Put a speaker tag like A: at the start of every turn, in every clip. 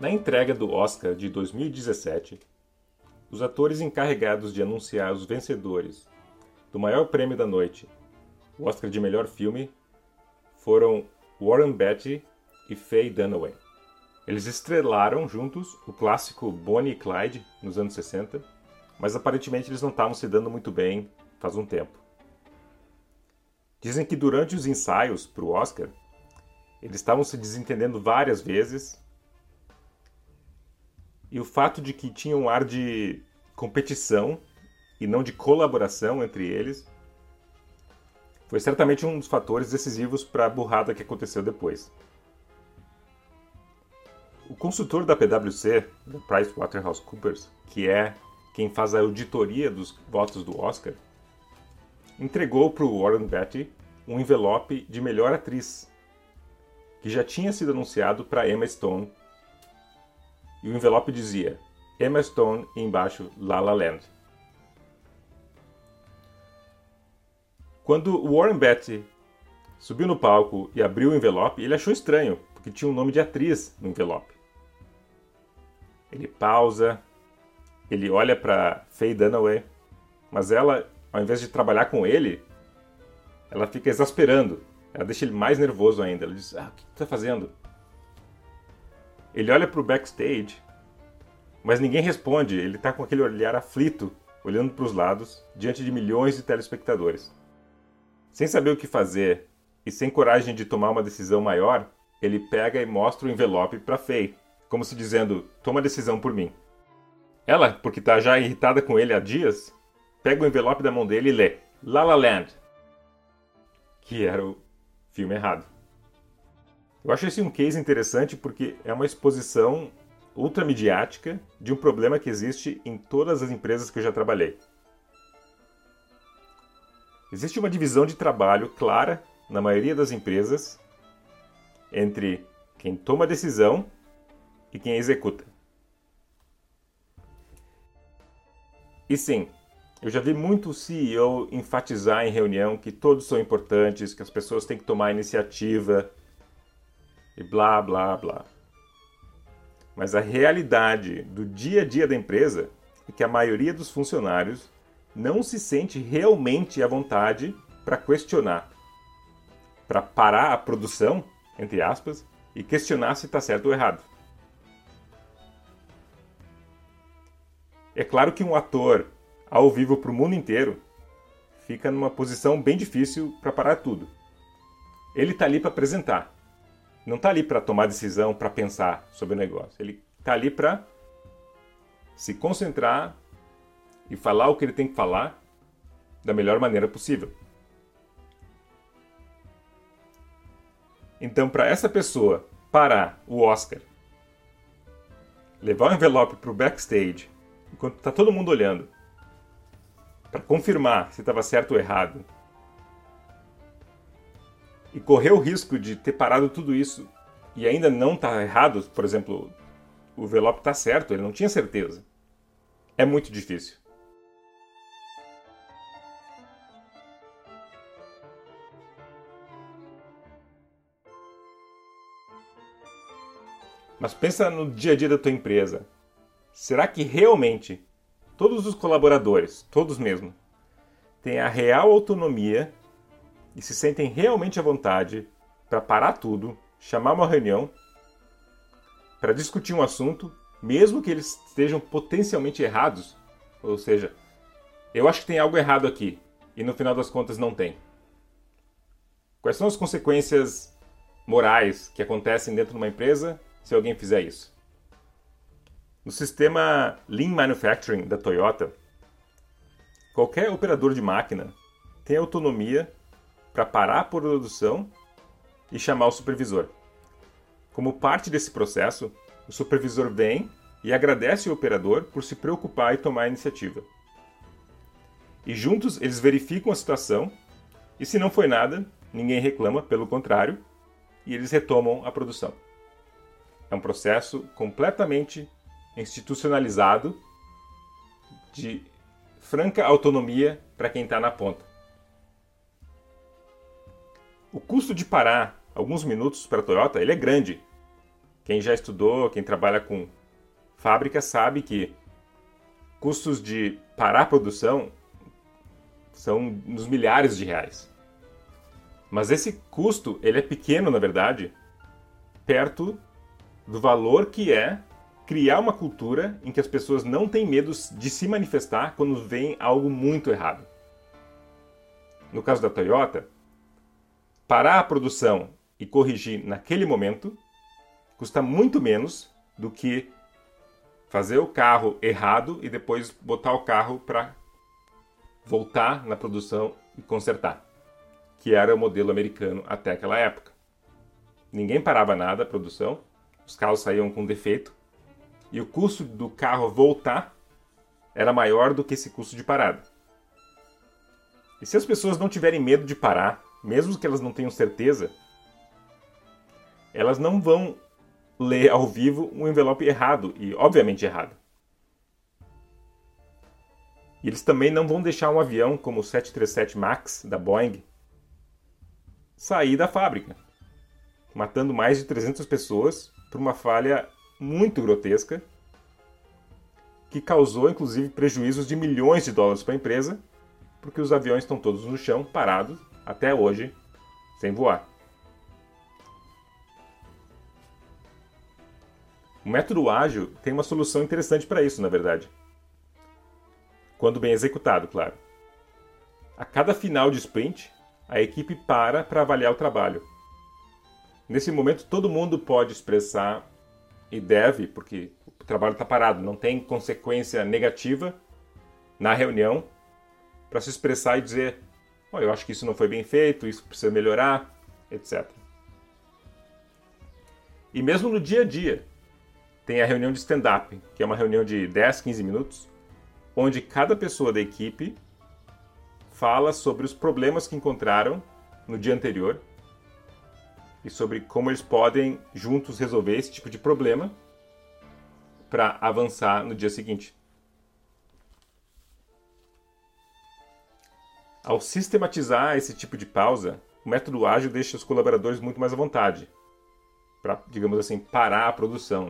A: Na entrega do Oscar de 2017, os atores encarregados de anunciar os vencedores do maior prêmio da noite, o Oscar de melhor filme, foram Warren Beatty e Faye Dunaway. Eles estrelaram juntos o clássico Bonnie e Clyde nos anos 60, mas aparentemente eles não estavam se dando muito bem faz um tempo. Dizem que durante os ensaios para o Oscar, eles estavam se desentendendo várias vezes e o fato de que tinha um ar de competição e não de colaboração entre eles foi certamente um dos fatores decisivos para a burrada que aconteceu depois. O consultor da PwC, da PricewaterhouseCoopers, que é quem faz a auditoria dos votos do Oscar, entregou para o Warren Beatty um envelope de melhor atriz, que já tinha sido anunciado para Emma Stone e o envelope dizia Emma Stone e embaixo La La Land. Quando Warren Beatty subiu no palco e abriu o envelope, ele achou estranho, porque tinha um nome de atriz no envelope. Ele pausa, ele olha para Faye Dunaway, mas ela, ao invés de trabalhar com ele, ela fica exasperando. Ela deixa ele mais nervoso ainda. Ela diz: Ah, o que tu tá fazendo? Ele olha para o backstage, mas ninguém responde. Ele está com aquele olhar aflito, olhando para os lados, diante de milhões de telespectadores. Sem saber o que fazer e sem coragem de tomar uma decisão maior, ele pega e mostra o envelope para Faye, como se dizendo: toma a decisão por mim. Ela, porque está já irritada com ele há dias, pega o envelope da mão dele e lê La La Land, que era o filme errado. Eu acho esse um case interessante porque é uma exposição ultramediática de um problema que existe em todas as empresas que eu já trabalhei. Existe uma divisão de trabalho clara na maioria das empresas entre quem toma a decisão e quem executa. E sim, eu já vi muito CEO enfatizar em reunião que todos são importantes, que as pessoas têm que tomar iniciativa, e blá blá blá. Mas a realidade do dia a dia da empresa é que a maioria dos funcionários não se sente realmente à vontade para questionar, para parar a produção, entre aspas, e questionar se está certo ou errado. É claro que um ator ao vivo para o mundo inteiro fica numa posição bem difícil para parar tudo. Ele está ali para apresentar, não está ali para tomar decisão, para pensar sobre o negócio. Ele está ali para se concentrar e falar o que ele tem que falar da melhor maneira possível. Então, para essa pessoa parar o Oscar, levar o envelope para o backstage, enquanto está todo mundo olhando, para confirmar se estava certo ou errado, e correr o risco de ter parado tudo isso e ainda não tá errado, por exemplo, o envelope tá certo, ele não tinha certeza. É muito difícil. Mas pensa no dia a dia da tua empresa. Será que realmente todos os colaboradores, todos mesmo, têm a real autonomia e se sentem realmente à vontade para parar tudo, chamar uma reunião para discutir um assunto, mesmo que eles estejam potencialmente errados, ou seja, eu acho que tem algo errado aqui e no final das contas não tem. Quais são as consequências morais que acontecem dentro de uma empresa se alguém fizer isso? No sistema Lean Manufacturing da Toyota, qualquer operador de máquina tem autonomia para parar a produção e chamar o supervisor. Como parte desse processo, o supervisor vem e agradece o operador por se preocupar e tomar a iniciativa. E juntos eles verificam a situação e, se não foi nada, ninguém reclama, pelo contrário, e eles retomam a produção. É um processo completamente institucionalizado de franca autonomia para quem está na ponta. O custo de parar alguns minutos para a Toyota ele é grande. Quem já estudou, quem trabalha com fábrica sabe que custos de parar a produção são nos milhares de reais. Mas esse custo, ele é pequeno, na verdade, perto do valor que é criar uma cultura em que as pessoas não têm medo de se manifestar quando vem algo muito errado. No caso da Toyota, parar a produção e corrigir naquele momento custa muito menos do que fazer o carro errado e depois botar o carro para voltar na produção e consertar, que era o modelo americano até aquela época. Ninguém parava nada a produção, os carros saíam com defeito e o custo do carro voltar era maior do que esse custo de parada. E se as pessoas não tiverem medo de parar, mesmo que elas não tenham certeza, elas não vão ler ao vivo um envelope errado e obviamente errado. E eles também não vão deixar um avião como o 737 MAX da Boeing sair da fábrica, matando mais de 300 pessoas por uma falha muito grotesca que causou inclusive prejuízos de milhões de dólares para a empresa, porque os aviões estão todos no chão, parados, até hoje, sem voar. O método ágil tem uma solução interessante para isso, na verdade. Quando bem executado, claro. A cada final de sprint, a equipe para para avaliar o trabalho. Nesse momento, todo mundo pode expressar e deve, porque o trabalho está parado, não tem consequência negativa na reunião para se expressar e dizer: oh, eu acho que isso não foi bem feito, isso precisa melhorar, etc. E mesmo no dia a dia, tem a reunião de stand-up, que é uma reunião de 10, 15 minutos, onde cada pessoa da equipe fala sobre os problemas que encontraram no dia anterior e sobre como eles podem juntos resolver esse tipo de problema para avançar no dia seguinte. Ao sistematizar esse tipo de pausa, o método ágil deixa os colaboradores muito mais à vontade para, digamos assim, parar a produção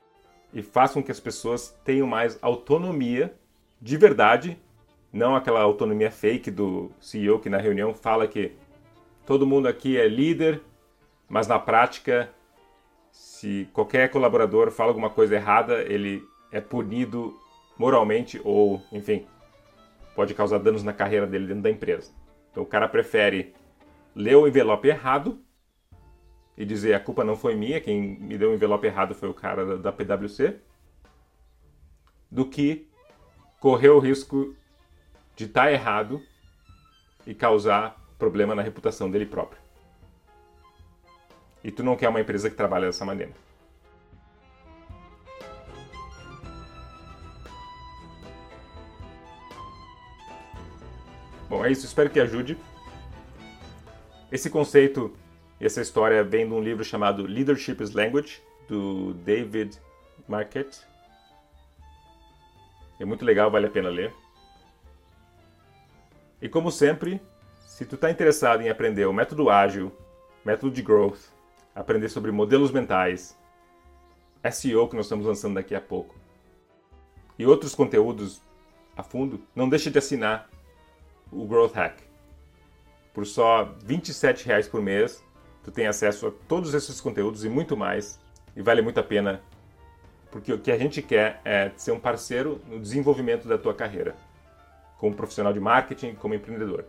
A: e faz com que as pessoas tenham mais autonomia de verdade, não aquela autonomia fake do CEO que na reunião fala que todo mundo aqui é líder, mas na prática, se qualquer colaborador fala alguma coisa errada, ele é punido moralmente ou, enfim, pode causar danos na carreira dele dentro da empresa. Então o cara prefere ler o envelope errado e dizer a culpa não foi minha, quem me deu o envelope errado foi o cara da, PwC, do que correr o risco de estar tá errado e causar problema na reputação dele próprio. E tu não quer uma empresa que trabalha dessa maneira. Bom, é isso. Espero que ajude. Esse conceito e essa história vem de um livro chamado Leadership is Language, do David Marquette. É muito legal, vale a pena ler. E como sempre, se tu está interessado em aprender o método ágil, método de growth, aprender sobre modelos mentais, SEO que nós estamos lançando daqui a pouco, e outros conteúdos a fundo, não deixe de assinar o Growth Hack. Por só R$ 27 por mês, tu tem acesso a todos esses conteúdos e muito mais, e vale muito a pena, porque o que a gente quer é ser um parceiro no desenvolvimento da tua carreira, como profissional de marketing, como empreendedor.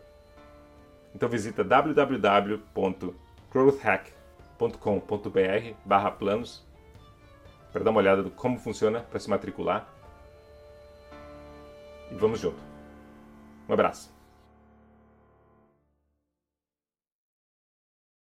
A: Então visita www.growthhack.com.br planos para dar uma olhada de como funciona para se matricular. E vamos junto. Um abraço.